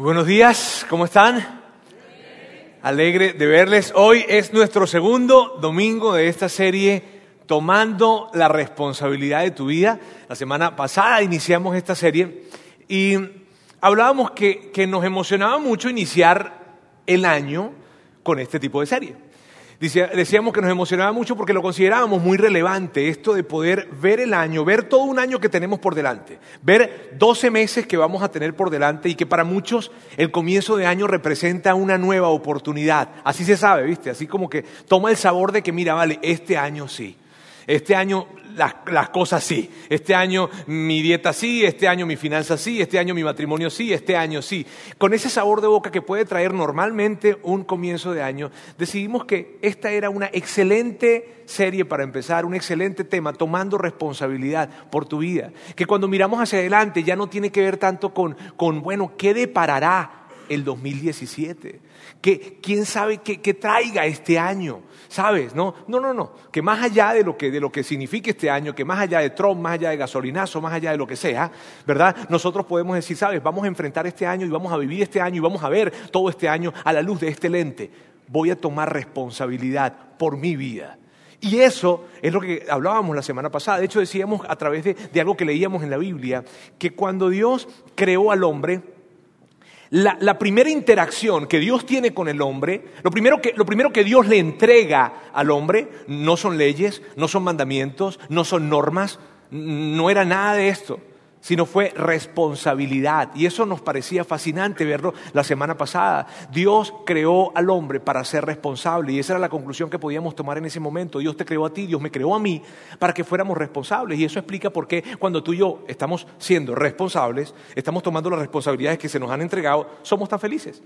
Buenos días, ¿cómo están? Alegre de verles. Hoy es nuestro segundo domingo de esta serie Tomando la responsabilidad de tu vida. La semana pasada iniciamos esta serie y hablábamos que, que nos emocionaba mucho iniciar el año con este tipo de serie decíamos que nos emocionaba mucho porque lo considerábamos muy relevante, esto de poder ver el año, ver todo un año que tenemos por delante, ver 12 meses que vamos a tener por delante y que para muchos el comienzo de año representa una nueva oportunidad. Así se sabe, ¿viste? Así como que toma el sabor de que, mira, vale, este año sí. Este año las, cosas sí. Este año mi dieta sí, este año mi finanza sí, este año mi matrimonio sí, este año sí. Con ese sabor de boca que puede traer normalmente un comienzo de año, decidimos que esta era una excelente serie para empezar, un excelente tema, tomando responsabilidad por tu vida. Que cuando miramos hacia adelante ya no tiene que ver tanto con, con bueno, ¿qué deparará el 2017? ¿Qué, ¿Quién sabe qué traiga este año? ¿Sabes? No, no, no, no. Que más allá de lo que, de lo que signifique este año, que más allá de Trump, más allá de gasolinazo, más allá de lo que sea, ¿verdad? Nosotros podemos decir, ¿sabes? Vamos a enfrentar este año y vamos a vivir este año y vamos a ver todo este año a la luz de este lente. Voy a tomar responsabilidad por mi vida. Y eso es lo que hablábamos la semana pasada. De hecho, decíamos a través de, de algo que leíamos en la Biblia, que cuando Dios creó al hombre, la, primera interacción que Dios tiene con el hombre, lo primero, que, lo primero que Dios le entrega al hombre, no son leyes, no son mandamientos, no son normas, no era nada de esto sino fue responsabilidad. Y eso nos parecía fascinante verlo la semana pasada. Dios creó al hombre para ser responsable y esa era la conclusión que podíamos tomar en ese momento. Dios te creó a ti, Dios me creó a mí para que fuéramos responsables. Y eso explica por qué cuando tú y yo estamos siendo responsables, estamos tomando las responsabilidades que se nos han entregado, somos tan felices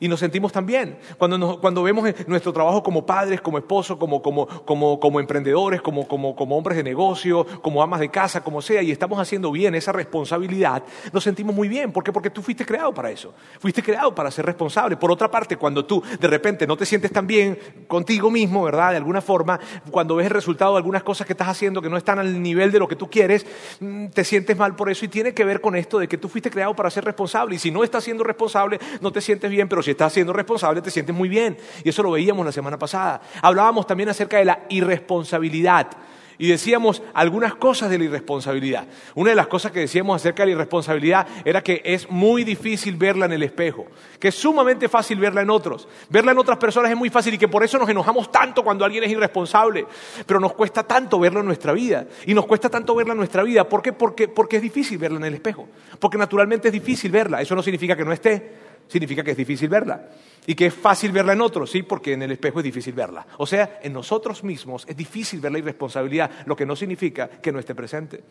y nos sentimos tan bien. Cuando, cuando vemos nuestro trabajo como padres, como esposos, como, como, como, como emprendedores, como, como, como hombres de negocio, como amas de casa, como sea, y estamos haciendo bien esa responsabilidad, nos sentimos muy bien. ¿Por qué? Porque tú fuiste creado para eso. Fuiste creado para ser responsable. Por otra parte, cuando tú de repente no te sientes tan bien contigo mismo, ¿verdad? De alguna forma, cuando ves el resultado de algunas cosas que estás haciendo que no están al nivel de lo que tú quieres, mm, te sientes mal por eso y tiene que ver con esto de que tú fuiste creado para ser responsable. Y si no estás siendo responsable, no te sientes bien, pero si estás siendo responsable te sientes muy bien. Y eso lo veíamos la semana pasada. Hablábamos también acerca de la irresponsabilidad. Y decíamos algunas cosas de la irresponsabilidad. Una de las cosas que decíamos acerca de la irresponsabilidad era que es muy difícil verla en el espejo, que es sumamente fácil verla en otros. Verla en otras personas es muy fácil y que por eso nos enojamos tanto cuando alguien es irresponsable, pero nos cuesta tanto verlo en nuestra vida. Y nos cuesta tanto verla en nuestra vida. ¿Por qué? Porque, porque es difícil verla en el espejo. Porque naturalmente es difícil verla. Eso no significa que no esté significa que es difícil verla. Y que es fácil verla en otros, sí, porque en el espejo es difícil verla. O sea, en nosotros mismos es difícil ver la irresponsabilidad, lo que no significa que no esté presente.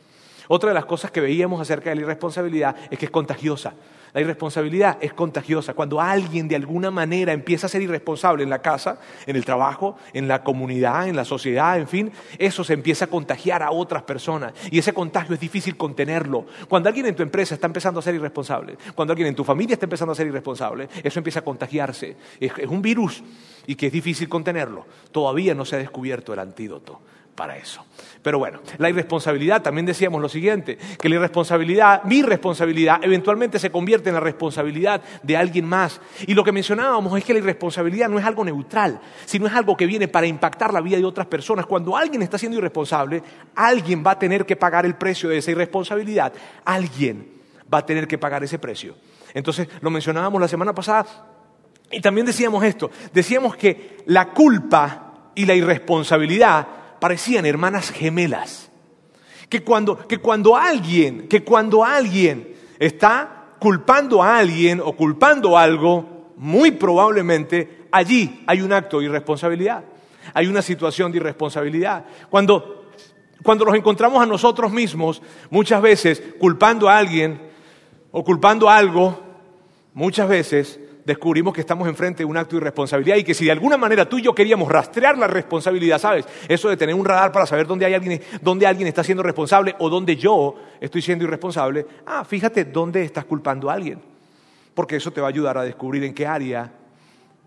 Otra de las cosas que veíamos acerca de la irresponsabilidad es que es contagiosa. La irresponsabilidad es contagiosa. Cuando alguien de alguna manera empieza a ser irresponsable en la casa, en el trabajo, en la comunidad, en la sociedad, en fin, eso se empieza a contagiar a otras personas. Y ese contagio es difícil contenerlo. Cuando alguien en tu empresa está empezando a ser irresponsable, cuando alguien en tu familia está empezando a ser irresponsable, eso empieza a contagiarse. Es, un virus y que es difícil contenerlo. Todavía no se ha descubierto el antídoto para eso. Pero bueno, la irresponsabilidad, también decíamos lo siguiente, que la irresponsabilidad, mi responsabilidad, eventualmente se convierte en la responsabilidad de alguien más. Y lo que mencionábamos es que la irresponsabilidad no es algo neutral, sino es algo que viene para impactar la vida de otras personas. Cuando alguien está siendo irresponsable, alguien va a tener que pagar el precio de esa irresponsabilidad, alguien va a tener que pagar ese precio. Entonces, lo mencionábamos la semana pasada y también decíamos esto, decíamos que la culpa y la irresponsabilidad parecían hermanas gemelas. Que cuando, que cuando alguien, que cuando alguien está culpando a alguien o culpando algo, muy probablemente allí hay un acto de irresponsabilidad. Hay una situación de irresponsabilidad. Cuando, cuando nos encontramos a nosotros mismos, muchas veces culpando a alguien o culpando a algo, muchas veces descubrimos que estamos enfrente de un acto de irresponsabilidad y que si de alguna manera tú y yo queríamos rastrear la responsabilidad, ¿sabes? Eso de tener un radar para saber dónde, hay alguien, dónde alguien está siendo responsable o dónde yo estoy siendo irresponsable, ah, fíjate dónde estás culpando a alguien. Porque eso te va a ayudar a descubrir en qué área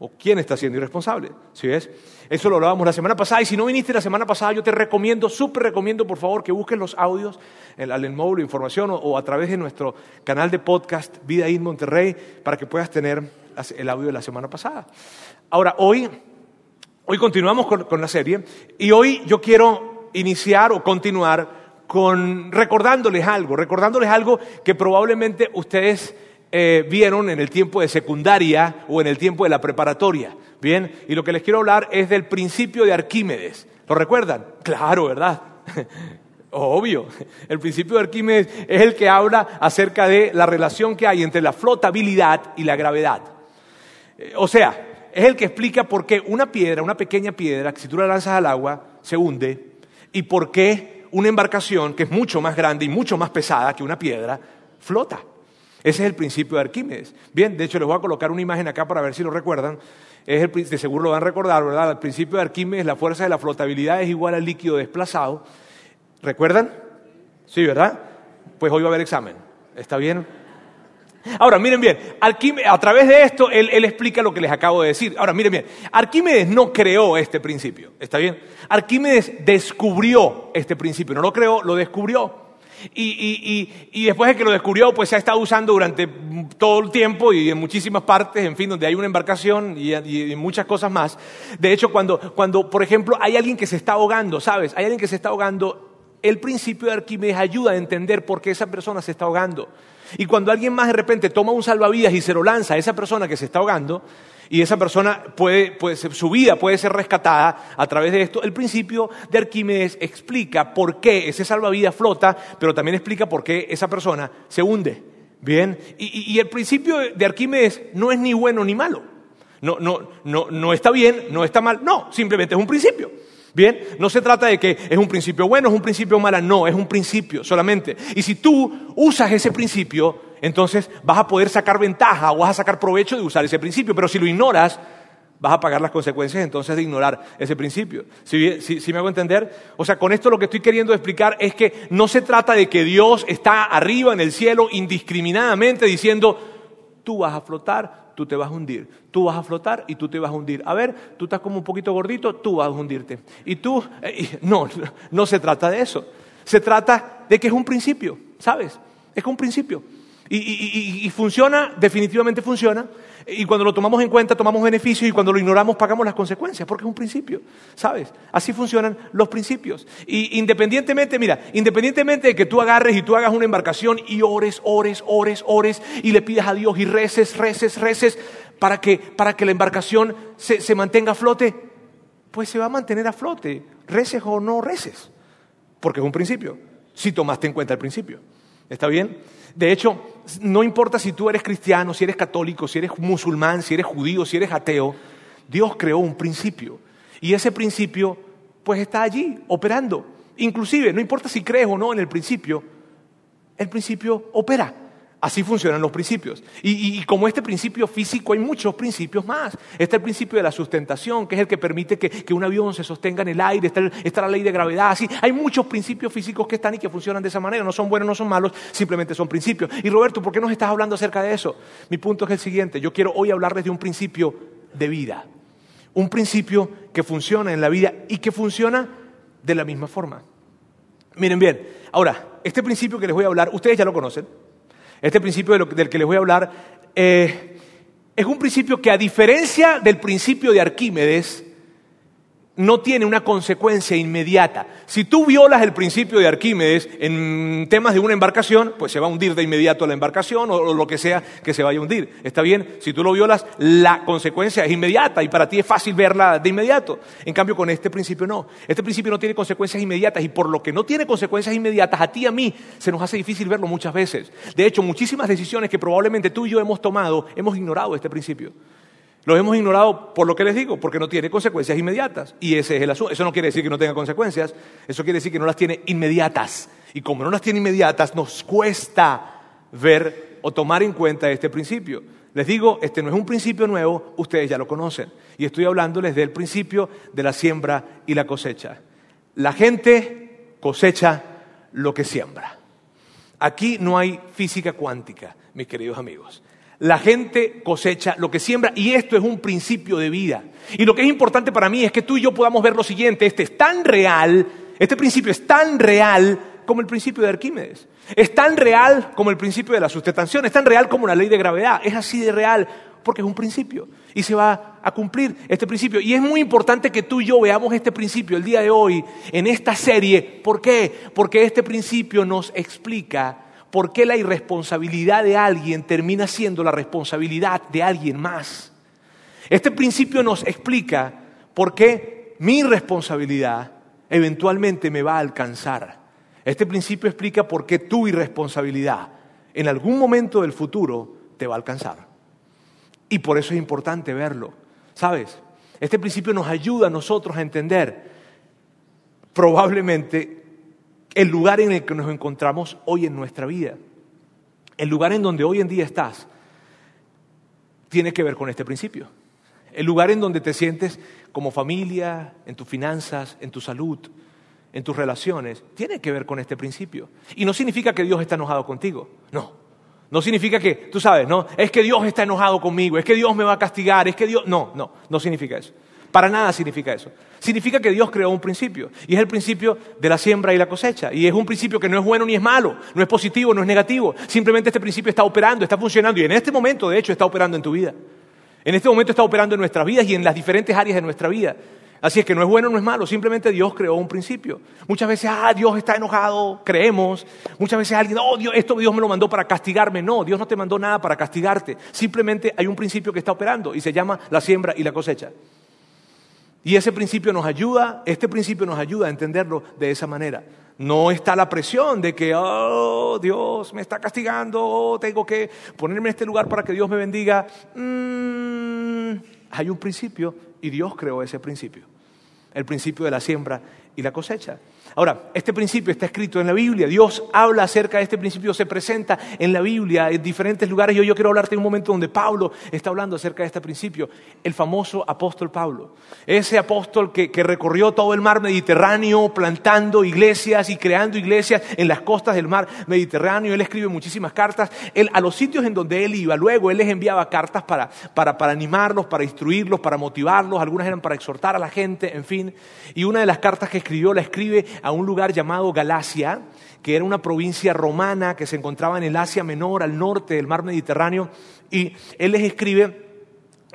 ¿O quién está siendo irresponsable? ¿Sí ves? Eso lo hablábamos la semana pasada. Y si no viniste la semana pasada, yo te recomiendo, súper recomiendo, por favor, que busques los audios en módulo de información o, a través de nuestro canal de podcast Vida en Monterrey para que puedas tener el audio de la semana pasada. Ahora, hoy, hoy continuamos con, la serie y hoy yo quiero iniciar o continuar con recordándoles algo, recordándoles algo que probablemente ustedes eh, vieron en el tiempo de secundaria o en el tiempo de la preparatoria. Bien, y lo que les quiero hablar es del principio de Arquímedes. ¿Lo recuerdan? Claro, ¿verdad? Obvio. El principio de Arquímedes es el que habla acerca de la relación que hay entre la flotabilidad y la gravedad. Eh, o sea, es el que explica por qué una piedra, una pequeña piedra, si tú la lanzas al agua, se hunde, y por qué una embarcación, que es mucho más grande y mucho más pesada que una piedra, flota. Ese es el principio de Arquímedes. Bien, de hecho les voy a colocar una imagen acá para ver si lo recuerdan. Es el, de seguro lo van a recordar, ¿verdad? El principio de Arquímedes, la fuerza de la flotabilidad es igual al líquido desplazado. ¿Recuerdan? Sí, ¿verdad? Pues hoy va a haber examen. ¿Está bien? Ahora, miren bien, a través de esto él, explica lo que les acabo de decir. Ahora, miren bien, Arquímedes no creó este principio, ¿está bien? Arquímedes descubrió este principio, no lo creó, lo descubrió. Y, después de que lo descubrió, pues se ha estado usando durante todo el tiempo y en muchísimas partes, en fin, donde hay una embarcación y, y muchas cosas más. De hecho, cuando, cuando, por ejemplo, hay alguien que se está ahogando, ¿sabes? Hay alguien que se está ahogando, el principio de Arquímedes ayuda a entender por qué esa persona se está ahogando. Y cuando alguien más de repente toma un salvavidas y se lo lanza a esa persona que se está ahogando, y esa persona puede, su vida puede ser rescatada a través de esto, el principio de Arquímedes explica por qué ese salvavidas flota, pero también explica por qué esa persona se hunde. Bien, y, y el principio de Arquímedes no es ni bueno ni malo. No, no, no, no está bien, no está mal, no, simplemente es un principio. Bien, no se trata de que es un principio bueno, es un principio malo, no, es un principio solamente. Y si tú usas ese principio, entonces vas a poder sacar ventaja o vas a sacar provecho de usar ese principio. Pero si lo ignoras, vas a pagar las consecuencias entonces de ignorar ese principio. ¿Sí, me hago entender? O sea, con esto lo que estoy queriendo explicar es que no se trata de que Dios está arriba en el cielo indiscriminadamente diciendo, tú vas a flotar, tú te vas a hundir. Tú vas a flotar y tú te vas a hundir. A ver, tú estás como un poquito gordito, tú vas a hundirte. Y tú, eh, no, no se trata de eso. Se trata de que es un principio, ¿sabes? Es un principio. Y, funciona, definitivamente funciona. Y cuando lo tomamos en cuenta, tomamos beneficios y cuando lo ignoramos, pagamos las consecuencias, porque es un principio, ¿sabes? Así funcionan los principios. Y independientemente, mira, independientemente de que tú agarres y tú hagas una embarcación y ores, ores, ores, ores, y le pidas a Dios y reces, reces, reces, para que, para que la embarcación se, se mantenga a flote, pues se va a mantener a flote, reces o no reces, porque es un principio, si tomaste en cuenta el principio. ¿Está bien? De hecho, no importa si tú eres cristiano, si eres católico, si eres musulmán, si eres judío, si eres ateo, Dios creó un principio. Y ese principio, pues está allí, operando. Inclusive, no importa si crees o no en el principio, el principio opera. Así funcionan los principios. Y, como este principio físico, hay muchos principios más. Está el principio de la sustentación, que es el que permite que, un avión se sostenga en el aire. Está, la ley de gravedad. Así, hay muchos principios físicos que están y que funcionan de esa manera. No son buenos, no son malos, simplemente son principios. Y Roberto, ¿por qué nos estás hablando acerca de eso? Mi punto es el siguiente. Yo quiero hoy hablarles de un principio de vida. Un principio que funciona en la vida y que funciona de la misma forma. Miren bien, ahora, este principio que les voy a hablar, ustedes ya lo conocen. Este principio del que les voy a hablar eh, es un principio que a diferencia del principio de Arquímedes, no tiene una consecuencia inmediata. Si tú violas el principio de Arquímedes en temas de una embarcación, pues se va a hundir de inmediato la embarcación o lo que sea que se vaya a hundir. ¿Está bien? Si tú lo violas, la consecuencia es inmediata y para ti es fácil verla de inmediato. En cambio, con este principio no. Este principio no tiene consecuencias inmediatas y por lo que no tiene consecuencias inmediatas, a ti y a mí se nos hace difícil verlo muchas veces. De hecho, muchísimas decisiones que probablemente tú y yo hemos tomado, hemos ignorado este principio. Lo hemos ignorado por lo que les digo, porque no tiene consecuencias inmediatas. Y ese es el asunto. Eso no quiere decir que no tenga consecuencias, eso quiere decir que no las tiene inmediatas. Y como no las tiene inmediatas, nos cuesta ver o tomar en cuenta este principio. Les digo, este no es un principio nuevo, ustedes ya lo conocen. Y estoy hablándoles del principio de la siembra y la cosecha. La gente cosecha lo que siembra. Aquí no hay física cuántica, mis queridos amigos. La gente cosecha lo que siembra y esto es un principio de vida. Y lo que es importante para mí es que tú y yo podamos ver lo siguiente, este es tan real, este principio es tan real como el principio de Arquímedes. Es tan real como el principio de la sustentación, es tan real como la ley de gravedad, es así de real porque es un principio y se va a cumplir este principio. Y es muy importante que tú y yo veamos este principio el día de hoy en esta serie. ¿Por qué? Porque este principio nos explica por qué la irresponsabilidad de alguien termina siendo la responsabilidad de alguien más. Este principio nos explica por qué mi responsabilidad eventualmente me va a alcanzar. Este principio explica por qué tu irresponsabilidad en algún momento del futuro te va a alcanzar. Y por eso es importante verlo. ¿Sabes? Este principio nos ayuda a nosotros a entender probablemente el lugar en el que nos encontramos hoy en nuestra vida. El lugar en donde hoy en día estás tiene que ver con este principio. El lugar en donde te sientes como familia, en tus finanzas, en tu salud, en tus relaciones, tiene que ver con este principio. Y no significa que Dios está enojado contigo, no. No significa que, tú sabes, no, es que Dios está enojado conmigo, es que Dios me va a castigar, es que Dios... No, no, no significa eso. Para nada significa eso. Significa que Dios creó un principio. Y es el principio de la siembra y la cosecha. Y es un principio que no es bueno ni es malo, no es positivo, no es negativo. Simplemente este principio está operando, está funcionando. Y en este momento, de hecho, está operando en tu vida. En este momento está operando en nuestras vidas y en las diferentes áreas de nuestra vida. Así es que no es bueno, no es malo, simplemente Dios creó un principio. Muchas veces, ah, Dios está enojado, creemos. Muchas veces alguien, oh, Dios, esto Dios me lo mandó para castigarme. No, Dios no te mandó nada para castigarte. Simplemente hay un principio que está operando y se llama la siembra y la cosecha. Y ese principio nos ayuda, este principio nos ayuda a entenderlo de esa manera. No está la presión de que, oh, Dios me está castigando, oh, tengo que ponerme en este lugar para que Dios me bendiga. Mm, hay un principio y Dios creó ese principio, el principio de la siembra y la cosecha. Ahora, este principio está escrito en la Biblia. Dios habla acerca de este principio, se presenta en la Biblia en diferentes lugares. Yo, yo quiero hablarte en un momento donde Pablo está hablando acerca de este principio. El famoso apóstol Pablo. Ese apóstol que, que recorrió todo el mar Mediterráneo plantando iglesias y creando iglesias en las costas del mar Mediterráneo. Él escribe muchísimas cartas. Él, a los sitios en donde él iba, luego él les enviaba cartas para, para, para animarlos, para instruirlos, para motivarlos. Algunas eran para exhortar a la gente, en fin. Y una de las cartas que escribió la escribe a un lugar llamado Galacia, que era una provincia romana que se encontraba en el Asia Menor, al norte del mar Mediterráneo, y él les escribe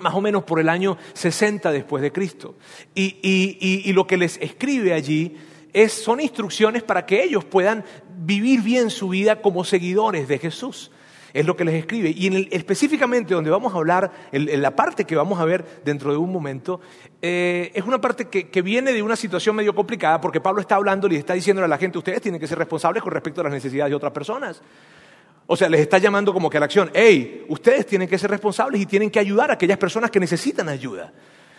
más o menos por el año 60 después de Cristo. Y, lo que les escribe allí es, son instrucciones para que ellos puedan vivir bien su vida como seguidores de Jesús. Es lo que les escribe. Y en específicamente donde vamos a hablar, en, la parte que vamos a ver dentro de un momento, eh, es una parte que, viene de una situación medio complicada porque Pablo está hablando y está diciendo a la gente, ustedes tienen que ser responsables con respecto a las necesidades de otras personas. O sea, les está llamando como que a la acción, hey, ustedes tienen que ser responsables y tienen que ayudar a aquellas personas que necesitan ayuda.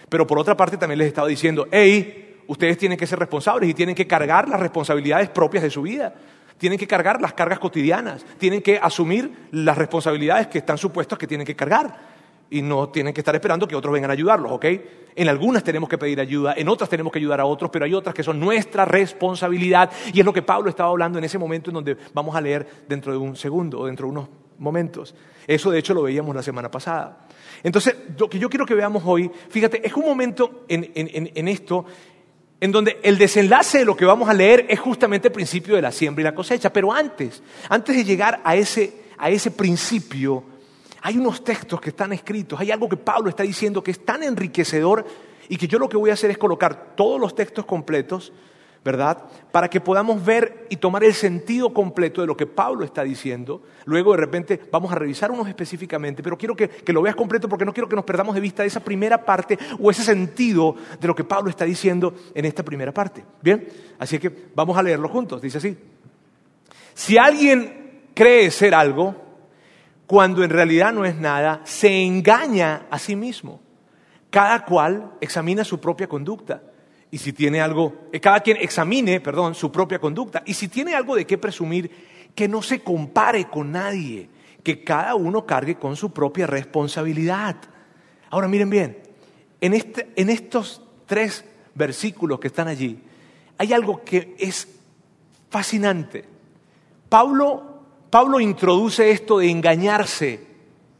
Pero por otra parte también les estaba diciendo, hey, ustedes tienen que ser responsables y tienen que cargar las responsabilidades propias de su vida tienen que cargar las cargas cotidianas, tienen que asumir las responsabilidades que están supuestas que tienen que cargar y no tienen que estar esperando que otros vengan a ayudarlos, ¿ok? En algunas tenemos que pedir ayuda, en otras tenemos que ayudar a otros, pero hay otras que son nuestra responsabilidad y es lo que Pablo estaba hablando en ese momento en donde vamos a leer dentro de un segundo o dentro de unos momentos. Eso de hecho lo veíamos la semana pasada. Entonces, lo que yo quiero que veamos hoy, fíjate, es un momento en, en esto en donde el desenlace de lo que vamos a leer es justamente el principio de la siembra y la cosecha. Pero antes, antes de llegar a ese, a ese principio, hay unos textos que están escritos, hay algo que Pablo está diciendo que es tan enriquecedor y que yo lo que voy a hacer es colocar todos los textos completos ¿verdad? Para que podamos ver y tomar el sentido completo de lo que Pablo está diciendo. Luego de repente vamos a revisar unos específicamente, pero quiero que, que, lo veas completo porque no quiero que nos perdamos de vista esa primera parte o ese sentido de lo que Pablo está diciendo en esta primera parte. Bien, así que vamos a leerlo juntos. Dice así, si alguien cree ser algo, cuando en realidad no es nada, se engaña a sí mismo. Cada cual examina su propia conducta y si tiene algo, eh, cada quien examine, perdón, su propia conducta. Y si tiene algo de qué presumir, que no se compare con nadie, que cada uno cargue con su propia responsabilidad. Ahora miren bien, en, este, en estos tres versículos que están allí, hay algo que es fascinante. Pablo, Pablo introduce esto de engañarse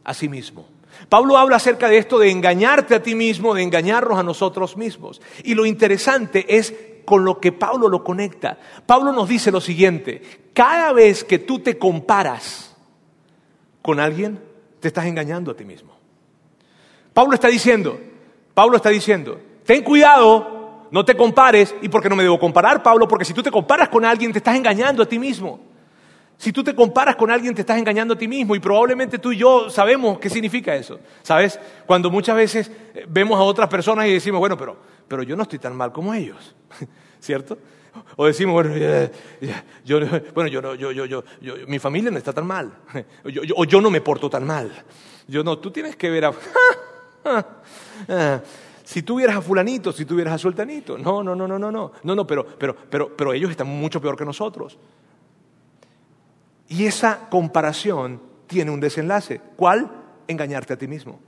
a sí mismo. Pablo habla acerca de esto de engañarte a ti mismo, de engañarnos a nosotros mismos. Y lo interesante es con lo que Pablo lo conecta. Pablo nos dice lo siguiente, cada vez que tú te comparas con alguien, te estás engañando a ti mismo. Pablo está diciendo, Pablo está diciendo, ten cuidado, no te compares. ¿Y por qué no me debo comparar, Pablo? Porque si tú te comparas con alguien, te estás engañando a ti mismo. Si tú te comparas con alguien, te estás engañando a ti mismo y probablemente tú y yo sabemos qué significa eso. ¿Sabes? Cuando muchas veces eh, vemos a otras personas y decimos, bueno, pero, pero yo no estoy tan mal como ellos. ¿Cierto? O decimos, bueno, yo, bueno yo, yo, yo, yo, mi familia no está tan mal. o yo no me porto tan mal. Yo no, tú tienes que ver a... si tú vieras a fulanito, si tú vieras a sultanito. No, no, no, no, no, no. No, no, pero, pero, pero, pero ellos están mucho peor que nosotros. Y esa comparación tiene un desenlace. ¿Cuál? Engañarte a ti mismo.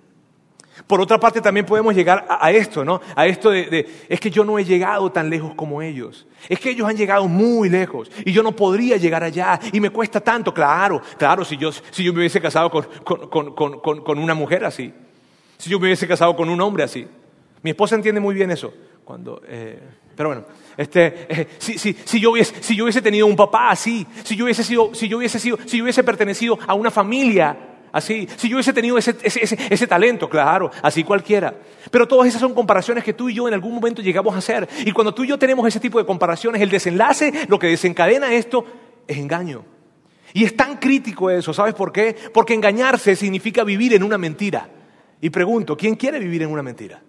Por otra parte, también podemos llegar a, esto, ¿no? A esto de, es que yo no he llegado tan lejos como ellos. Es que ellos han llegado muy lejos y yo no podría llegar allá y me cuesta tanto. Claro, claro, si yo, si yo me hubiese casado con, una mujer así, si yo me hubiese casado con un hombre así. Mi esposa entiende muy bien eso. Cuando, eh, pero bueno, este, eh, si, si, si, yo hubiese, si yo hubiese tenido un papá así, si yo hubiese sido, si yo hubiese sido, si yo hubiese pertenecido a una familia así, si yo hubiese tenido ese, ese, ese, ese, talento, claro, así cualquiera. Pero todas esas son comparaciones que tú y yo en algún momento llegamos a hacer. Y cuando tú y yo tenemos ese tipo de comparaciones, el desenlace, lo que desencadena esto, es engaño. Y es tan crítico eso, ¿sabes por qué? Porque engañarse significa vivir en una mentira. Y pregunto, ¿quién quiere vivir en una mentira?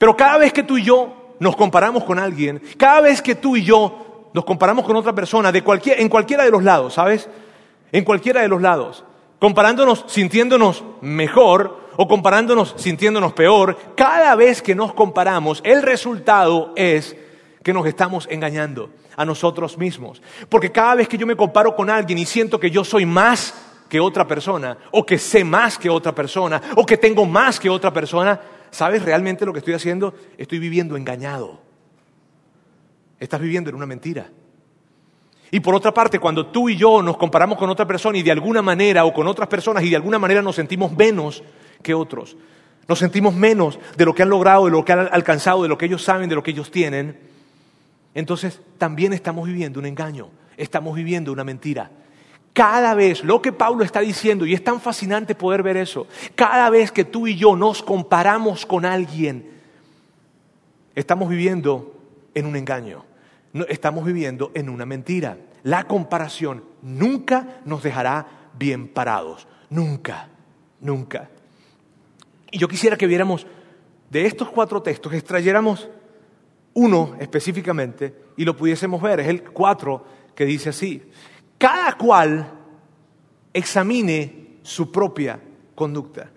Pero cada vez que tú y yo nos comparamos con alguien, cada vez que tú y yo nos comparamos con otra persona, de cualquier, en cualquiera de los lados, ¿sabes? En cualquiera de los lados, comparándonos, sintiéndonos mejor o comparándonos, sintiéndonos peor, cada vez que nos comparamos, el resultado es que nos estamos engañando a nosotros mismos. Porque cada vez que yo me comparo con alguien y siento que yo soy más que otra persona, o que sé más que otra persona, o que tengo más que otra persona, ¿sabes realmente lo que estoy haciendo? Estoy viviendo engañado. Estás viviendo en una mentira. Y por otra parte, cuando tú y yo nos comparamos con otra persona y de alguna manera, o con otras personas y de alguna manera nos sentimos menos que otros, nos sentimos menos de lo que han logrado, de lo que han alcanzado, de lo que ellos saben, de lo que ellos tienen, entonces también estamos viviendo un engaño, estamos viviendo una mentira. Cada vez, lo que Pablo está diciendo, y es tan fascinante poder ver eso, cada vez que tú y yo nos comparamos con alguien, estamos viviendo en un engaño, estamos viviendo en una mentira. La comparación nunca nos dejará bien parados, nunca, nunca. Y yo quisiera que viéramos de estos cuatro textos, extrayéramos uno específicamente y lo pudiésemos ver, es el cuatro que dice así cada cual examine su propia conducta.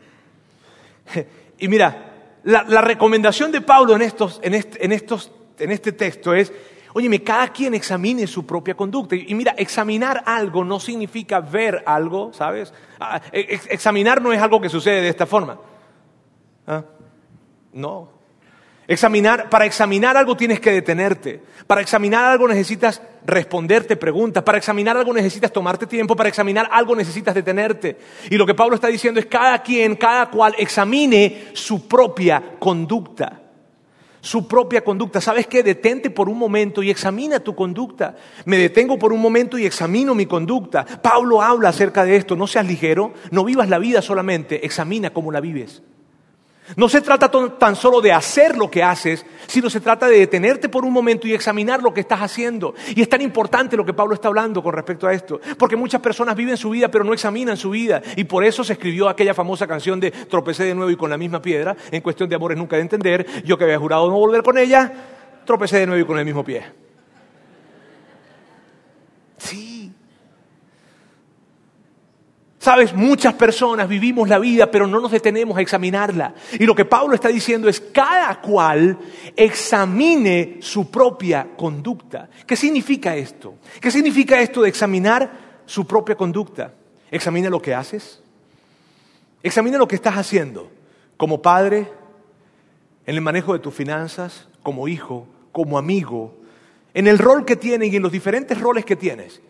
Y mira, la, recomendación de Pablo en, estos, en, este, en, estos, en este texto es, óyeme, cada quien examine su propia conducta. Y mira, examinar algo no significa ver algo, ¿sabes? Ah, examinar no es algo que sucede de esta forma. ¿Ah? No, Examinar, para examinar algo tienes que detenerte. Para examinar algo necesitas responderte preguntas. Para examinar algo necesitas tomarte tiempo. Para examinar algo necesitas detenerte. Y lo que Pablo está diciendo es cada quien, cada cual examine su propia conducta. Su propia conducta. ¿Sabes qué? Detente por un momento y examina tu conducta. Me detengo por un momento y examino mi conducta. Pablo habla acerca de esto. No seas ligero. No vivas la vida solamente. Examina cómo la vives. No se trata tan solo de hacer lo que haces, sino se trata de detenerte por un momento y examinar lo que estás haciendo. Y es tan importante lo que Pablo está hablando con respecto a esto, porque muchas personas viven su vida pero no examinan su vida. Y por eso se escribió aquella famosa canción de tropecé de nuevo y con la misma piedra, en cuestión de amores nunca de entender, yo que había jurado no volver con ella, tropecé de nuevo y con el mismo pie. Sí, Sabes, muchas personas vivimos la vida, pero no nos detenemos a examinarla. Y lo que Pablo está diciendo es, cada cual examine su propia conducta. ¿Qué significa esto? ¿Qué significa esto de examinar su propia conducta? Examina lo que haces. Examina lo que estás haciendo como padre, en el manejo de tus finanzas, como hijo, como amigo, en el rol que tienes y en los diferentes roles que tienes.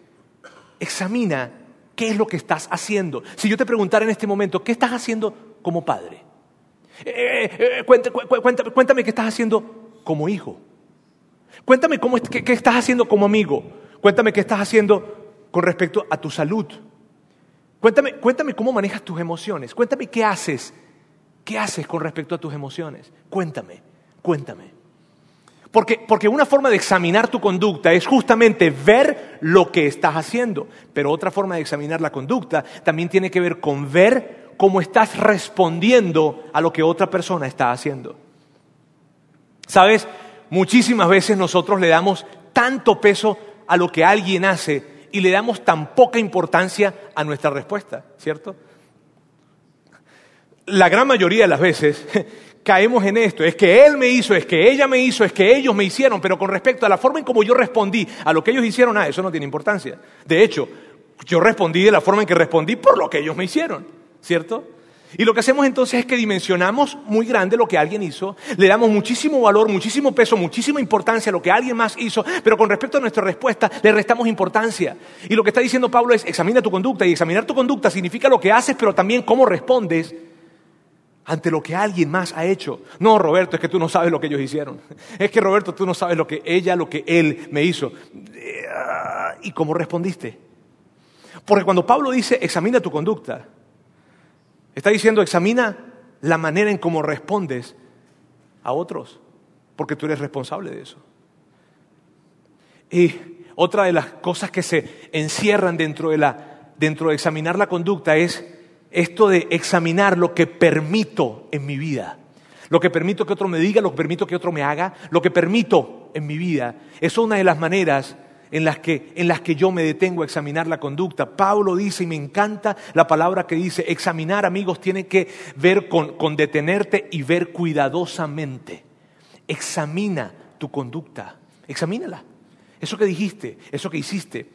Examina ¿Qué es lo que estás haciendo? Si yo te preguntara en este momento, ¿qué estás haciendo como padre? Eh, eh, eh, cuéntame, cuéntame, qué estás haciendo como hijo. Cuéntame cómo, qué, qué estás haciendo como amigo. Cuéntame qué estás haciendo con respecto a tu salud. Cuéntame, cuéntame cómo manejas tus emociones. Cuéntame qué haces. ¿Qué haces con respecto a tus emociones? Cuéntame, cuéntame. Porque, porque, una forma de examinar tu conducta es justamente ver lo que estás haciendo, pero otra forma de examinar la conducta también tiene que ver con ver cómo estás respondiendo a lo que otra persona está haciendo. Sabes, muchísimas veces nosotros le damos tanto peso a lo que alguien hace y le damos tan poca importancia a nuestra respuesta, ¿cierto? La gran mayoría de las veces caemos en esto, es que él me hizo, es que ella me hizo, es que ellos me hicieron, pero con respecto a la forma en cómo yo respondí a lo que ellos hicieron, ah, eso no tiene importancia. De hecho, yo respondí de la forma en que respondí por lo que ellos me hicieron, ¿cierto? Y lo que hacemos entonces es que dimensionamos muy grande lo que alguien hizo, le damos muchísimo valor, muchísimo peso, muchísima importancia a lo que alguien más hizo, pero con respecto a nuestra respuesta le restamos importancia. Y lo que está diciendo Pablo es, examina tu conducta, y examinar tu conducta significa lo que haces, pero también cómo respondes ante lo que alguien más ha hecho. No, Roberto, es que tú no sabes lo que ellos hicieron. Es que, Roberto, tú no sabes lo que ella, lo que él me hizo. ¿Y cómo respondiste? Porque cuando Pablo dice, examina tu conducta, Está diciendo, examina la manera en cómo respondes a otros, porque tú eres responsable de eso. Y otra de las cosas que se encierran dentro de, la, dentro de examinar la conducta es esto de examinar lo que permito en mi vida. Lo que permito que otro me diga, lo que permito que otro me haga, lo que permito en mi vida. Es una de las maneras en las, que, en las que yo me detengo a examinar la conducta. Pablo dice, y me encanta la palabra que dice, examinar amigos tiene que ver con, con detenerte y ver cuidadosamente. Examina tu conducta, examínala. Eso que dijiste, eso que hiciste,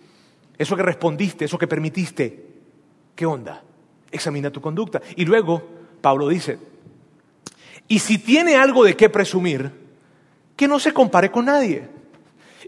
eso que respondiste, eso que permitiste, ¿qué onda? Examina tu conducta. Y luego Pablo dice, y si tiene algo de qué presumir, que no se compare con nadie.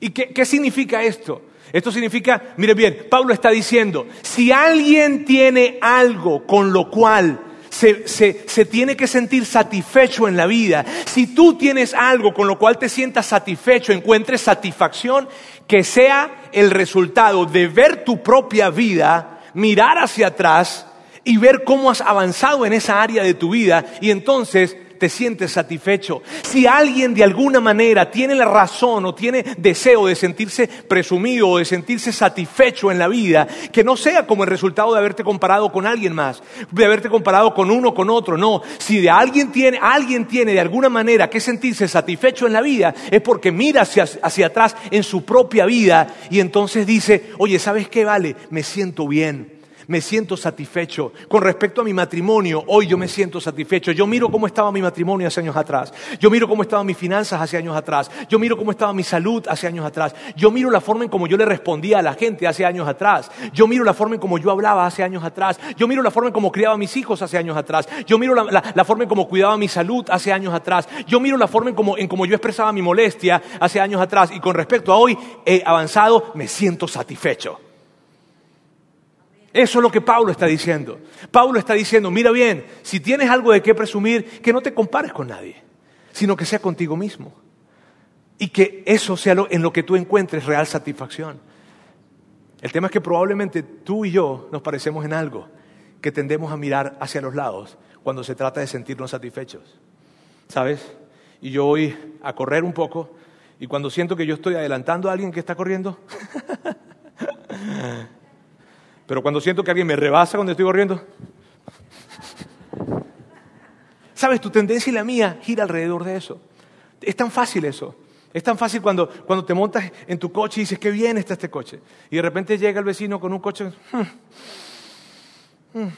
¿Y qué, significa esto? Esto significa, mire bien, Pablo está diciendo, si alguien tiene algo con lo cual se, se, tiene que sentir satisfecho en la vida, si tú tienes algo con lo cual te sientas satisfecho, encuentres satisfacción, que sea el resultado de ver tu propia vida, mirar hacia atrás y ver cómo has avanzado en esa área de tu vida y entonces te sientes satisfecho. Si alguien de alguna manera tiene la razón o tiene deseo de sentirse presumido o de sentirse satisfecho en la vida, que no sea como el resultado de haberte comparado con alguien más, de haberte comparado con uno con otro, no. Si de alguien tiene, alguien tiene de alguna manera que sentirse satisfecho en la vida, es porque mira hacia, hacia atrás en su propia vida y entonces dice, oye, ¿sabes qué vale? Me siento bien me siento satisfecho. Con respecto a mi matrimonio, hoy yo me siento satisfecho. Yo miro cómo estaba mi matrimonio hace años atrás. Yo miro cómo estaban mis finanzas hace años atrás. Yo miro cómo estaba mi salud hace años atrás. Yo miro la forma en cómo yo le respondía a la gente hace años atrás. Yo miro la forma en cómo yo hablaba hace años atrás. Yo miro la forma en cómo criaba a mis hijos hace años atrás. Yo miro la, forma en cómo cuidaba mi salud hace años atrás. Yo miro la forma en cómo, en cómo yo expresaba mi molestia hace años atrás. Y con respecto a hoy, he avanzado, me siento satisfecho. Eso es lo que Pablo está diciendo. Pablo está diciendo, mira bien, si tienes algo de qué presumir, que no te compares con nadie, sino que sea contigo mismo. Y que eso sea en lo que tú encuentres real satisfacción. El tema es que probablemente tú y yo nos parecemos en algo, que tendemos a mirar hacia los lados cuando se trata de sentirnos satisfechos. ¿Sabes? Y yo voy a correr un poco y cuando siento que yo estoy adelantando a alguien que está corriendo, Pero cuando siento que alguien me rebasa cuando estoy corriendo, ¿sabes? Tu tendencia y la mía gira alrededor de eso. Es tan fácil eso. Es tan fácil cuando, cuando te montas en tu coche y dices, qué bien está este coche. Y de repente llega el vecino con un coche. Hmm, hmm.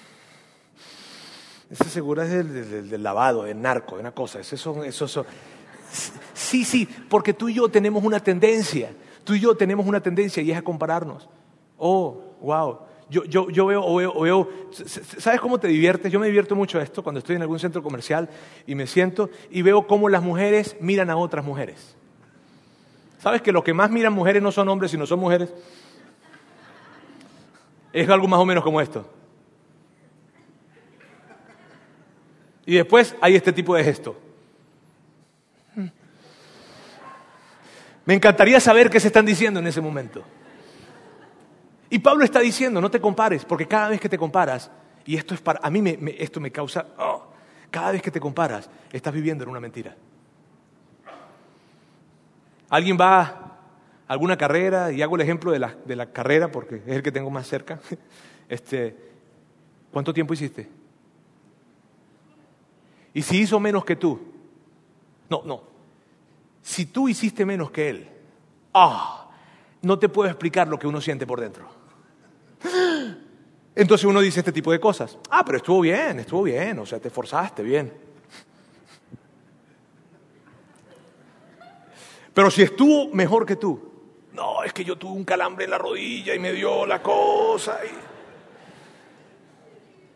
Ese seguro es del, lavado, del narco, de una cosa. Es eso, eso, eso. Sí, sí, porque tú y yo tenemos una tendencia. Tú y yo tenemos una tendencia y es a compararnos. Oh, wow. Yo, yo, yo veo, veo, veo, ¿sabes cómo te diviertes? Yo me divierto mucho esto cuando estoy en algún centro comercial y me siento y veo cómo las mujeres miran a otras mujeres. ¿Sabes que lo que más miran mujeres no son hombres, sino son mujeres? Es algo más o menos como esto. Y después hay este tipo de gesto. Me encantaría saber qué se están diciendo en ese momento. Y Pablo está diciendo, no te compares, porque cada vez que te comparas, y esto es para, a mí me, esto me causa, oh, cada vez que te comparas, estás viviendo en una mentira. Alguien va a alguna carrera, y hago el ejemplo de la, de la carrera porque es el que tengo más cerca. Este, ¿Cuánto tiempo hiciste? Y si hizo menos que tú, no, no, si tú hiciste menos que él, ah, no te puedo explicar lo que uno siente por dentro. Entonces uno dice este tipo de cosas. Ah, pero estuvo bien, estuvo bien, o sea, te esforzaste bien. Pero si estuvo mejor que tú, no, es que yo tuve un calambre en la rodilla y me dio la cosa.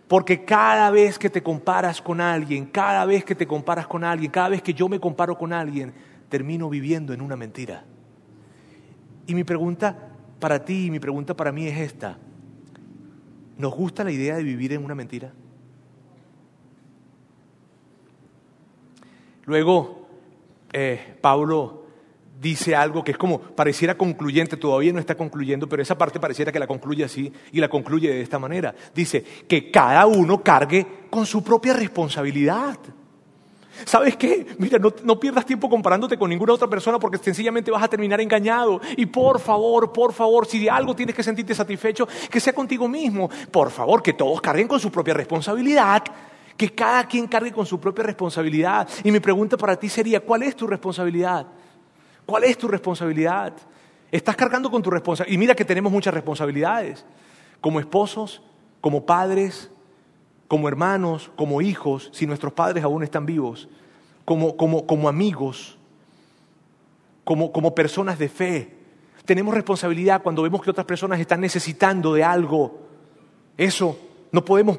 Porque cada vez que te comparas con alguien, cada vez que te comparas con alguien, cada vez que yo me comparo con alguien, termino viviendo en una mentira. Y mi pregunta para ti y mi pregunta para mí es esta. ¿Nos gusta la idea de vivir en una mentira? Luego, eh, Pablo dice algo que es como, pareciera concluyente, todavía no está concluyendo, pero esa parte pareciera que la concluye así y la concluye de esta manera. Dice, que cada uno cargue con su propia responsabilidad. ¿Sabes qué? Mira, no, pierdas tiempo comparándote con ninguna otra persona porque sencillamente vas a terminar engañado. Y por favor, por favor, si de algo tienes que sentirte satisfecho, que sea contigo mismo. Por favor, que todos carguen con su propia responsabilidad. Que cada quien cargue con su propia responsabilidad. Y mi pregunta para ti sería, ¿cuál es tu responsabilidad? ¿Cuál es tu responsabilidad? Estás cargando con tu responsabilidad. Y mira que tenemos muchas responsabilidades. Como esposos, como padres, como hermanos, como hijos, si nuestros padres aún están vivos, como, como, como amigos, como, como personas de fe. Tenemos responsabilidad cuando vemos que otras personas están necesitando de algo. Eso, no podemos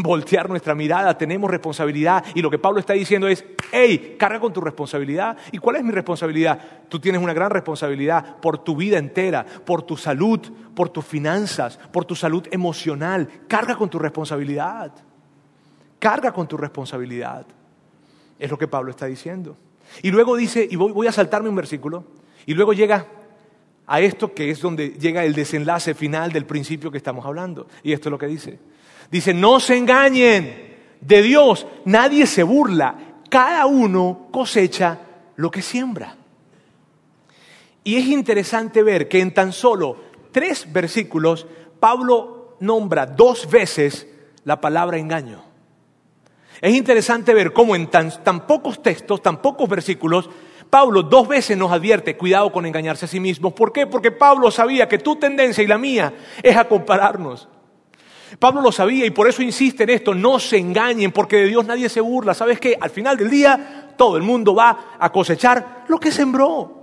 voltear nuestra mirada, tenemos responsabilidad. Y lo que Pablo está diciendo es, hey, carga con tu responsabilidad. ¿Y cuál es mi responsabilidad? Tú tienes una gran responsabilidad por tu vida entera, por tu salud, por tus finanzas, por tu salud emocional. Carga con tu responsabilidad. Carga con tu responsabilidad. Es lo que Pablo está diciendo. Y luego dice, y voy, a saltarme un versículo, y luego llega a esto que es donde llega el desenlace final del principio que estamos hablando. Y esto es lo que dice. Dice, no se engañen, de Dios nadie se burla, cada uno cosecha lo que siembra. Y es interesante ver que en tan solo tres versículos Pablo nombra dos veces la palabra engaño. Es interesante ver cómo en tan, pocos textos, tan pocos versículos, Pablo dos veces nos advierte, cuidado con engañarse a sí mismo. ¿Por qué? Porque Pablo sabía que tu tendencia y la mía es a compararnos. Pablo lo sabía y por eso insiste en esto, no se engañen, porque de Dios nadie se burla. ¿Sabes qué? Al final del día todo el mundo va a cosechar lo que sembró.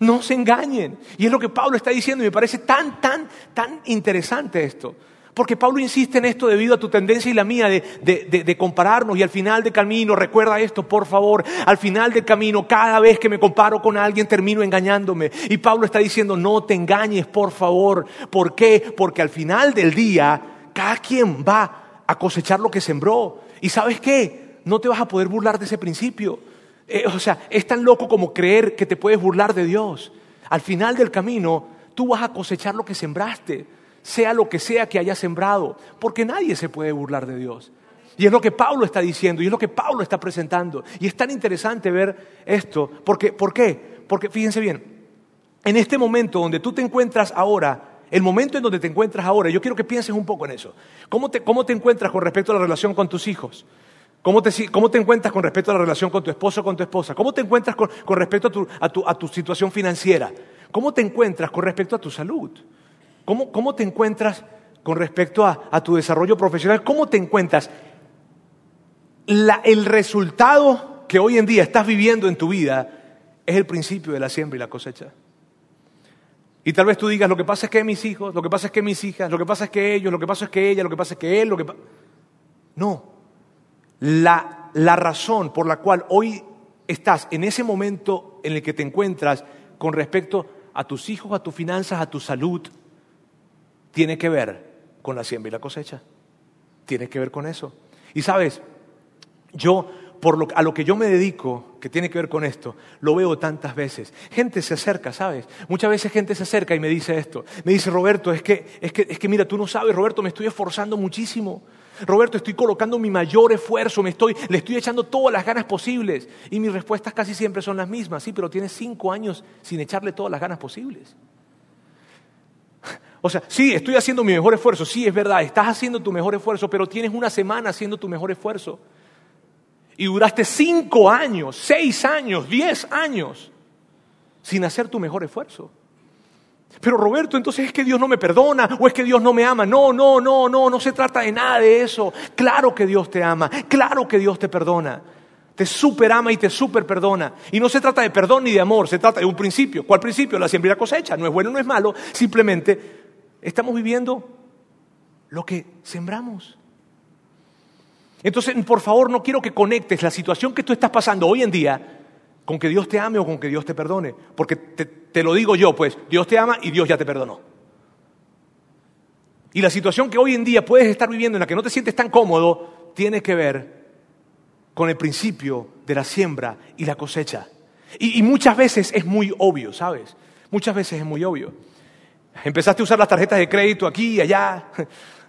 No se engañen. Y es lo que Pablo está diciendo y me parece tan, tan, tan interesante esto. Porque Pablo insiste en esto debido a tu tendencia y la mía de, de, compararnos y al final del camino, recuerda esto, por favor, al final del camino, cada vez que me comparo con alguien termino engañándome. Y Pablo está diciendo, no te engañes, por favor. ¿Por qué? Porque al final del día cada quien va a cosechar lo que sembró. ¿Y sabes qué? No te vas a poder burlar de ese principio. Eh, o sea, es tan loco como creer que te puedes burlar de Dios. Al final del camino, tú vas a cosechar lo que sembraste, sea lo que sea que hayas sembrado, porque nadie se puede burlar de Dios. Y es lo que Pablo está diciendo, y es lo que Pablo está presentando. Y es tan interesante ver esto, porque, ¿por qué? Porque fíjense bien, en este momento donde tú te encuentras ahora, el momento en donde te encuentras ahora, yo quiero que pienses un poco en eso. ¿Cómo te, encuentras con respecto a la relación con tus hijos? ¿Cómo te, ¿Cómo te, encuentras con respecto a la relación con tu esposo con tu esposa? ¿Cómo te encuentras con, respecto a tu, situación financiera? ¿Cómo te encuentras con respecto a tu salud? ¿Cómo, te encuentras con respecto a, tu desarrollo profesional? ¿Cómo te encuentras? El resultado que hoy en día estás viviendo en tu vida es el principio de la siembra y la cosecha. Y tal vez tú digas, lo que pasa es que mis hijos, lo que pasa es que mis hijas, lo que pasa es que ellos, lo que pasa es que ella, lo que pasa es que él, lo que No. La, la razón por la cual hoy estás en ese momento en el que te encuentras con respecto a tus hijos, a tus finanzas, a tu salud, tiene que ver con la siembra y la cosecha. Tiene que ver con eso. Y sabes, yo por lo, a lo que yo me dedico, que tiene que ver con esto, lo veo tantas veces. Gente se acerca, ¿sabes? Muchas veces gente se acerca y me dice esto. Me dice, Roberto, es que, es que, es que mira, tú no sabes, Roberto, me estoy esforzando muchísimo. Roberto, estoy colocando mi mayor esfuerzo, me estoy, le estoy echando todas las ganas posibles. Y mis respuestas casi siempre son las mismas. Sí, pero tienes cinco años sin echarle todas las ganas posibles. O sea, sí, estoy haciendo mi mejor esfuerzo, sí, es verdad, estás haciendo tu mejor esfuerzo, pero tienes una semana haciendo tu mejor esfuerzo. Y duraste cinco años, seis años, diez años sin hacer tu mejor esfuerzo. Pero Roberto, entonces es que Dios no me perdona o es que Dios no me ama. No, no, no, no, no se trata de nada de eso. Claro que Dios te ama, claro que Dios te perdona. Te super ama y te super perdona. Y no se trata de perdón ni de amor, se trata de un principio. ¿Cuál principio? La siembra y la cosecha. No es bueno, no es malo. Simplemente estamos viviendo lo que sembramos. Entonces, por favor, no quiero que conectes la situación que tú estás pasando hoy en día con que Dios te ame o con que Dios te perdone. Porque te, lo digo yo, pues, Dios te ama y Dios ya te perdonó. Y la situación que hoy en día puedes estar viviendo en la que no te sientes tan cómodo, tiene que ver con el principio de la siembra y la cosecha. y muchas veces es muy obvio, ¿sabes? Muchas veces es muy obvio. Empezaste a usar las tarjetas de crédito aquí y allá,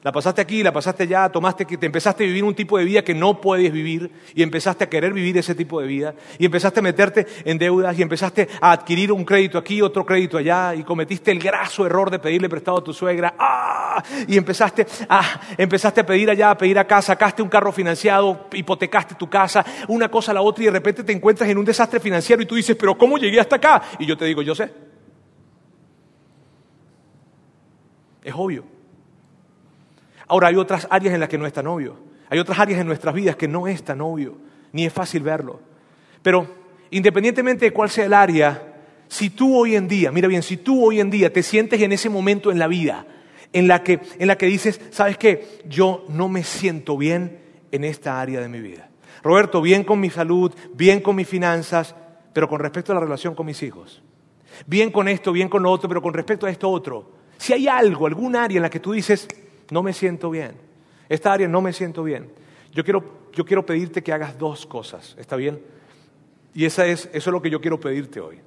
la pasaste aquí, la pasaste allá, tomaste, te empezaste a vivir un tipo de vida que no puedes vivir y empezaste a querer vivir ese tipo de vida y empezaste a meterte en deudas y empezaste a adquirir un crédito aquí, otro crédito allá y cometiste el graso error de pedirle prestado a tu suegra ¡Ah! y empezaste a, empezaste a pedir allá, a pedir acá, sacaste un carro financiado, hipotecaste tu casa, una cosa a la otra y de repente te encuentras en un desastre financiero y tú dices, pero ¿cómo llegué hasta acá? Y yo te digo, yo sé. Es obvio. Ahora hay otras áreas en las que no es tan obvio. Hay otras áreas en nuestras vidas que no es tan obvio, ni es fácil verlo. Pero independientemente de cuál sea el área, si tú hoy en día, mira bien, si tú hoy en día te sientes en ese momento en la vida en la que, en la que dices, ¿sabes qué? Yo no me siento bien en esta área de mi vida. Roberto, bien con mi salud, bien con mis finanzas, pero con respecto a la relación con mis hijos. Bien con esto, bien con lo otro, pero con respecto a esto otro. Si hay algo, algún área en la que tú dices, no me siento bien. Esta área no me siento bien. Yo quiero, pedirte que hagas dos cosas, ¿está bien? Y esa es, eso es lo que yo quiero pedirte hoy.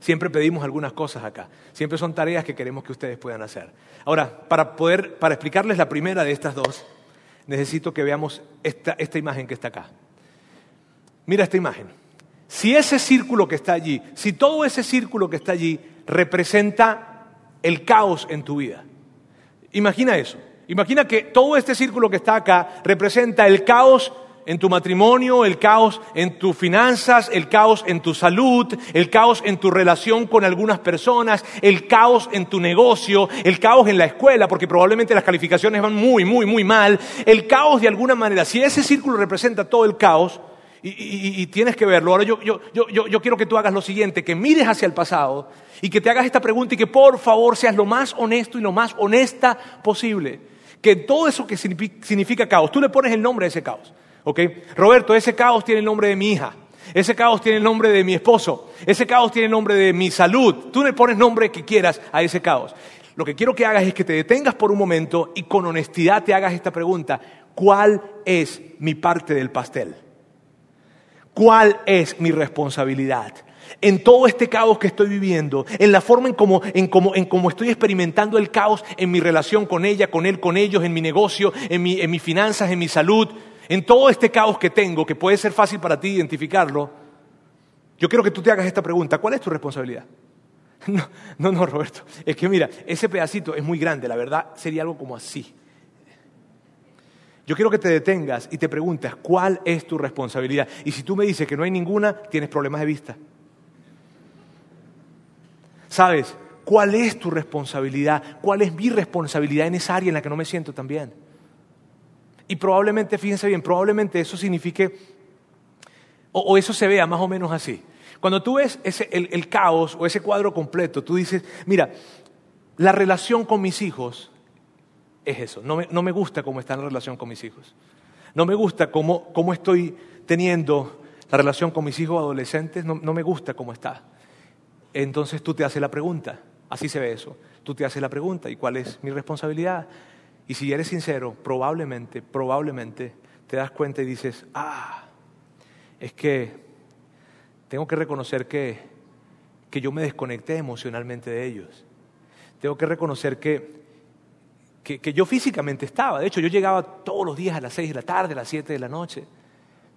Siempre pedimos algunas cosas acá. Siempre son tareas que queremos que ustedes puedan hacer. Ahora, para poder, para explicarles la primera de estas dos, necesito que veamos esta, esta imagen que está acá. Mira esta imagen. Si ese círculo que está allí, si todo ese círculo que está allí representa el caos en tu vida, Imagina eso. Imagina que todo este círculo que está acá representa el caos en tu matrimonio, el caos en tus finanzas, el caos en tu salud, el caos en tu relación con algunas personas, el caos en tu negocio, el caos en la escuela, porque probablemente las calificaciones van muy, muy, muy mal, el caos de alguna manera. Si ese círculo representa todo el caos, y, tienes que verlo, ahora yo, yo quiero que tú hagas lo siguiente, que mires hacia el pasado y que te hagas esta pregunta y que por favor seas lo más honesto y lo más honesta posible. Que todo eso que significa caos, tú le pones el nombre a ese caos. ¿ok? Roberto, ese caos tiene el nombre de mi hija. Ese caos tiene el nombre de mi esposo. Ese caos tiene el nombre de mi salud. Tú le pones nombre que quieras a ese caos. Lo que quiero que hagas es que te detengas por un momento y con honestidad te hagas esta pregunta. ¿Cuál es mi parte del pastel? ¿Cuál es mi responsabilidad? en todo este caos que estoy viviendo, en la forma en cómo en estoy experimentando el caos en mi relación con ella, con él, con ellos, en mi negocio, en, en mis finanzas, en mi salud, en todo este caos que tengo, que puede ser fácil para ti identificarlo, yo quiero que tú te hagas esta pregunta, ¿cuál es tu responsabilidad? No, no, no, Roberto, es que mira, ese pedacito es muy grande, la verdad sería algo como así. Yo quiero que te detengas y te preguntes, ¿cuál es tu responsabilidad? Y si tú me dices que no hay ninguna, tienes problemas de vista. ¿Sabes? ¿Cuál es tu responsabilidad? ¿Cuál es mi responsabilidad en esa área en la que no me siento tan bien? Y probablemente, fíjense bien, probablemente eso signifique, o, eso se vea más o menos así. Cuando tú ves el, caos o ese cuadro completo, tú dices, mira, la relación con mis hijos es eso. No me, gusta cómo está la relación con mis hijos. No me gusta cómo, estoy teniendo la relación con mis hijos adolescentes. no me gusta cómo está entonces tú te haces la pregunta, Así se ve eso. Tú te haces la pregunta, ¿y cuál es mi responsabilidad? Y si eres sincero, probablemente, probablemente te das cuenta y dices, ah, es que tengo que reconocer que, que yo me desconecté emocionalmente de ellos. Tengo que reconocer que, que, yo físicamente estaba. De hecho, yo llegaba todos los días a las seis de la tarde, a las siete de la noche.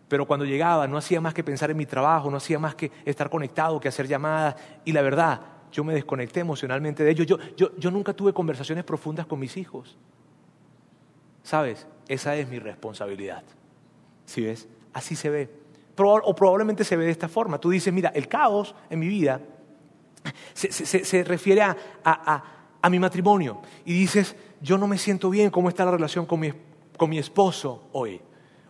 Pero cuando llegaba no hacía más que pensar en mi trabajo, no hacía más que estar conectado, que hacer llamadas. Y la verdad, yo me desconecté emocionalmente de ellos. Yo, yo, yo nunca tuve conversaciones profundas con mis hijos. ¿Sabes? Esa es mi responsabilidad. ¿Sí ves? Así se ve. o probablemente se ve de esta forma. Tú dices, mira, el caos en mi vida se, se, se refiere a, a, a, mi matrimonio. Y dices, yo no me siento bien cómo está la relación con mi, con mi esposo hoy.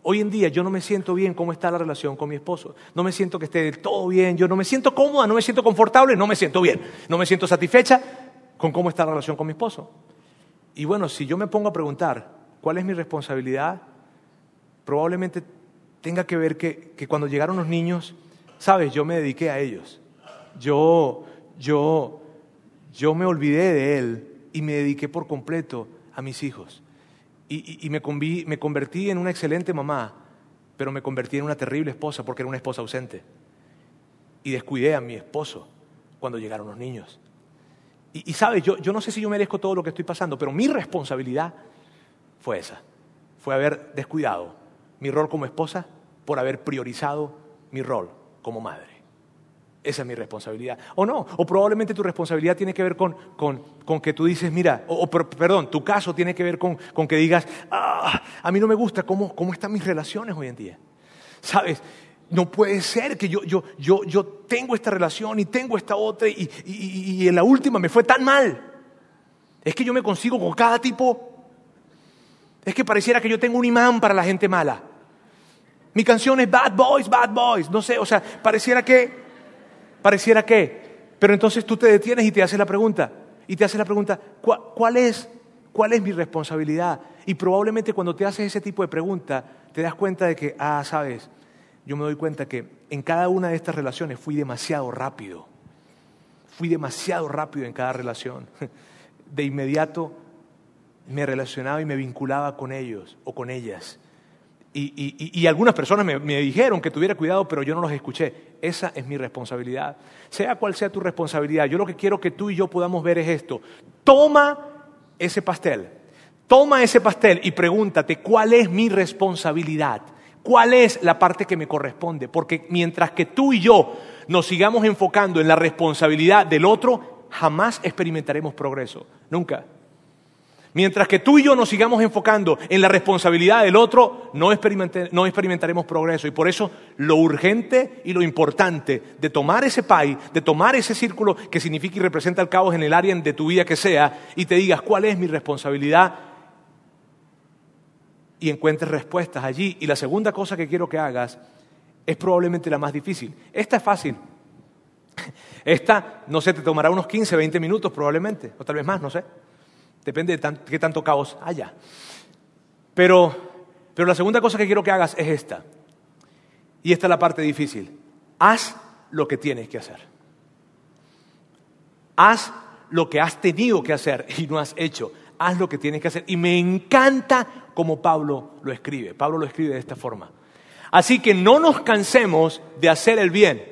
Hoy en día yo no me siento bien cómo está la relación con mi esposo. No me siento que esté todo bien. Yo no me siento cómoda, no me siento confortable, no me siento bien. No me siento satisfecha con cómo está la relación con mi esposo. Y bueno, si yo me pongo a preguntar cuál es mi responsabilidad, probablemente tenga que ver que, que cuando llegaron los niños, sabes, yo me dediqué a ellos. Yo, yo, yo me olvidé de él y me dediqué por completo a mis hijos y, me, me convertí en una excelente mamá, pero me convertí en una terrible esposa porque era una esposa ausente. Y descuidé a mi esposo cuando llegaron los niños. Y, y sabes, yo, yo no sé si yo merezco todo lo que estoy pasando, pero mi responsabilidad fue esa. Fue haber descuidado mi rol como esposa por haber priorizado mi rol como madre. Esa es mi responsabilidad. O no, o probablemente tu responsabilidad tiene que ver con, que tú dices, mira, o, perdón, tu caso tiene que ver con, que digas, ah, a mí no me gusta cómo, cómo están mis relaciones hoy en día. ¿Sabes? No puede ser que yo, yo, yo, yo tengo esta relación y tengo esta otra y, y, en la última me fue tan mal. Es que yo me consigo con cada tipo. Es que pareciera que yo tengo un imán para la gente mala. Mi canción es Bad Boys, Bad Boys. No sé, o sea, pareciera que Pareciera que. Pero entonces tú te detienes y te haces la pregunta. Y te haces la pregunta, ¿cuál, es, ¿cuál es mi responsabilidad? Y probablemente cuando te haces ese tipo de pregunta, te das cuenta de que, ah, sabes, yo me doy cuenta que en cada una de estas relaciones fui demasiado rápido. Fui demasiado rápido en cada relación. De inmediato me relacionaba y me vinculaba con ellos o con ellas. Y, algunas personas me, me, dijeron que tuviera cuidado, pero yo no los escuché. Esa es mi responsabilidad. Sea cual sea tu responsabilidad, yo lo que quiero que tú y yo podamos ver es esto. Toma ese pastel, toma ese pastel y pregúntate cuál es mi responsabilidad, cuál es la parte que me corresponde. Porque mientras que tú y yo nos sigamos enfocando en la responsabilidad del otro, jamás experimentaremos progreso. Nunca. Mientras que tú y yo nos sigamos enfocando en la responsabilidad del otro, no, experimentaremos progreso. Y por eso lo urgente y lo importante de tomar ese pay, de tomar ese círculo que significa y representa el caos en el área de tu vida que sea, y te digas cuál es mi responsabilidad y encuentres respuestas allí. Y la segunda cosa que quiero que hagas es probablemente la más difícil. Esta es fácil. Esta, no sé, te tomará unos 15, 20 minutos probablemente, o tal vez más, no sé. Depende de qué tanto caos haya. Pero, pero la segunda cosa que quiero que hagas es esta. Y esta es la parte difícil. Haz lo que tienes que hacer. Haz lo que has tenido que hacer y no has hecho. Haz lo que tienes que hacer. Y me encanta como Pablo lo escribe. Pablo lo escribe de esta forma. Así que no nos cansemos de hacer el bien.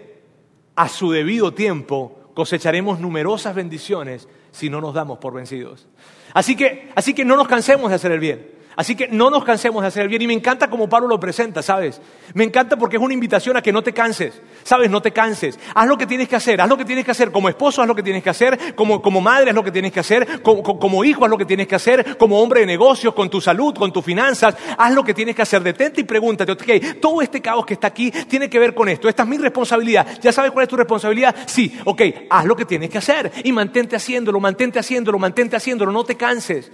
A su debido tiempo cosecharemos numerosas bendiciones si no nos damos por vencidos. Así que, así que no nos cansemos de hacer el bien. Así que no nos cansemos de hacer el bien. Y me encanta como Pablo lo presenta, ¿sabes? Me encanta porque es una invitación a que no te canses. ¿Sabes? No te canses. Haz lo que tienes que hacer. Haz lo que tienes que hacer. Como esposo, haz lo que tienes que hacer. Como, como madre, haz lo que tienes que hacer. Como, como, hijo, haz lo que tienes que hacer. Como hombre de negocios, con tu salud, con tus finanzas. Haz lo que tienes que hacer. Detente y pregúntate, ok, todo este caos que está aquí tiene que ver con esto. Esta es mi responsabilidad. ¿Ya sabes cuál es tu responsabilidad? Sí, ok, haz lo que tienes que hacer. Y mantente haciéndolo, mantente haciéndolo, mantente haciéndolo. No te canses.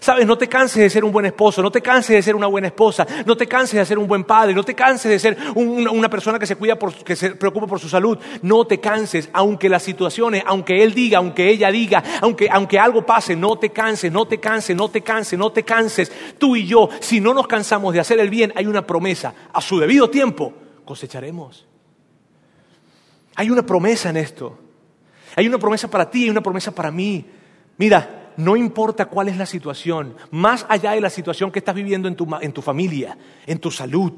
Sabes, no te canses de ser un buen esposo, no te canses de ser una buena esposa, no te canses de ser un buen padre, no te canses de ser una, persona que se cuida, que se preocupa por su salud. No te canses, aunque las situaciones, aunque él diga, aunque ella diga, aunque, aunque algo pase, no te canses, no te canses, no te canses, no te canses. Tú y yo, si no nos cansamos de hacer el bien, hay una promesa. A su debido tiempo cosecharemos. Hay una promesa en esto. Hay una promesa para ti, hay una promesa para mí. Mira, no importa cuál es la situación, más allá de la situación que estás viviendo en tu, en tu familia, en tu salud,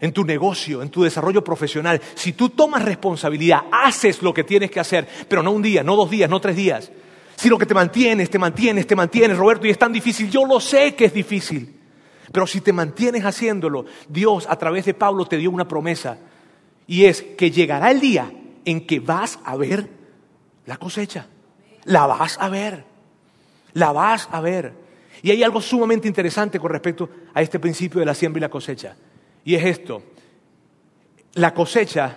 en tu negocio, en tu desarrollo profesional, si tú tomas responsabilidad, haces lo que tienes que hacer, pero no un día, no dos días, no tres días, sino que te mantienes, te mantienes, te mantienes, Roberto, y es tan difícil, yo lo sé que es difícil, pero si te mantienes haciéndolo, Dios a través de Pablo te dio una promesa, y es que llegará el día en que vas a ver la cosecha, la vas a ver, la vas a ver. Y hay algo sumamente interesante con respecto a este principio de la siembra y la cosecha. Y es esto. La cosecha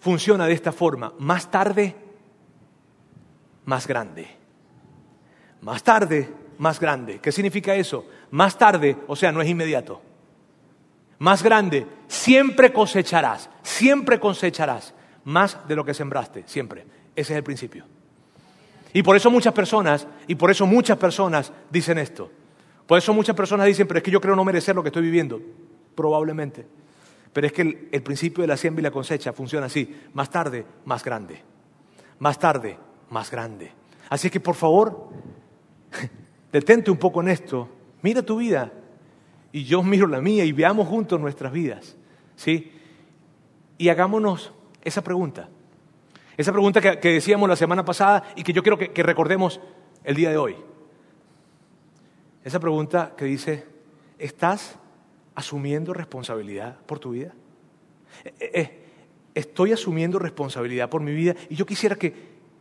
funciona de esta forma. Más tarde, más grande. Más tarde, más grande. ¿Qué significa eso? Más tarde, o sea, no es inmediato. Más grande, siempre cosecharás, siempre cosecharás más de lo que sembraste, siempre. Ese es el principio. Y por eso muchas personas, y por eso muchas personas dicen esto. Por eso muchas personas dicen, pero es que yo creo no merecer lo que estoy viviendo probablemente. Pero es que el, principio de la siembra y la cosecha funciona así. Más tarde, más grande. Más tarde, más grande. Así que por favor, detente un poco en esto. Mira tu vida. Y yo miro la mía y veamos juntos nuestras vidas. ¿Sí? Y hagámonos esa pregunta. Esa pregunta que, decíamos la semana pasada y que yo quiero que recordemos el día de hoy. Esa pregunta que dice, ¿estás asumiendo responsabilidad por tu vida? Eh, eh, eh, estoy asumiendo responsabilidad por mi vida y yo quisiera que,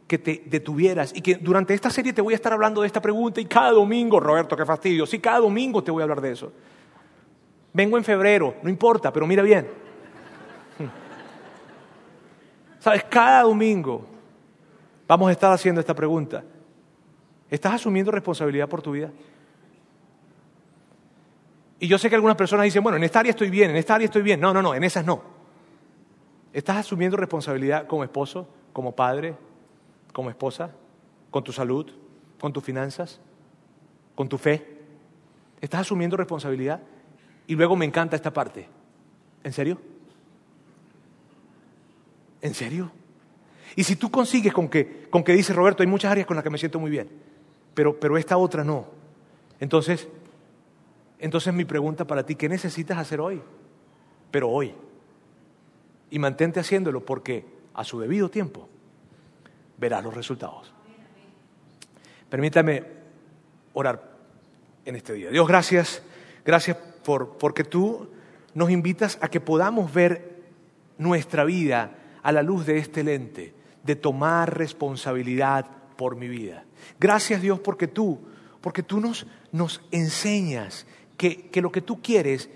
que te detuvieras y que durante esta serie te voy a estar hablando de esta pregunta y cada domingo, Roberto, qué fastidio, sí, cada domingo te voy a hablar de eso. Vengo en febrero, no importa, pero mira bien. ¿Sabes? Cada domingo vamos a estar haciendo esta pregunta. ¿Estás asumiendo responsabilidad por tu vida? Y yo sé que algunas personas dicen, bueno, en esta área estoy bien, en esta área estoy bien. No, no, no, en esas no. ¿Estás asumiendo responsabilidad como esposo, como padre, como esposa, con tu salud, con tus finanzas, con tu fe? ¿Estás asumiendo responsabilidad? Y luego me encanta esta parte. ¿En serio? ¿En serio? Y si tú consigues con que, con que dice Roberto, hay muchas áreas con las que me siento muy bien, pero, pero esta otra no. Entonces, entonces mi pregunta para ti, ¿qué necesitas hacer hoy? Pero hoy. Y mantente haciéndolo porque a su debido tiempo verás los resultados. Permítame orar en este día. Dios, gracias. Gracias por, porque tú nos invitas a que podamos ver nuestra vida a la luz de este lente, de tomar responsabilidad por mi vida. Gracias Dios porque tú, porque tú nos, nos enseñas que, lo que tú quieres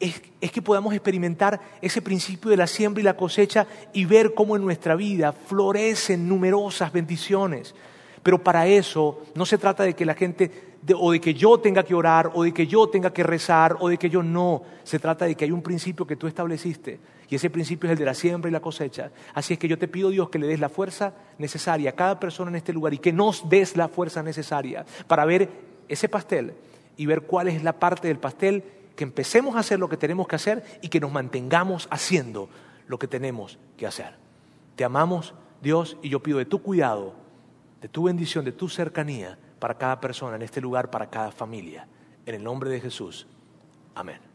es, es, que podamos experimentar ese principio de la siembra y la cosecha y ver cómo en nuestra vida florecen numerosas bendiciones. Pero para eso no se trata de que la gente, o de que yo tenga que orar, o de que yo tenga que rezar, o de que yo no. Se trata de que hay un principio que tú estableciste, y ese principio es el de la siembra y la cosecha. Así es que yo te pido, Dios, que le des la fuerza necesaria a cada persona en este lugar y que nos des la fuerza necesaria para ver ese pastel y ver cuál es la parte del pastel, que empecemos a hacer lo que tenemos que hacer y que nos mantengamos haciendo lo que tenemos que hacer. Te amamos, Dios, y yo pido de tu cuidado, de tu bendición, de tu cercanía para cada persona en este lugar, para cada familia. En el nombre de Jesús. Amén.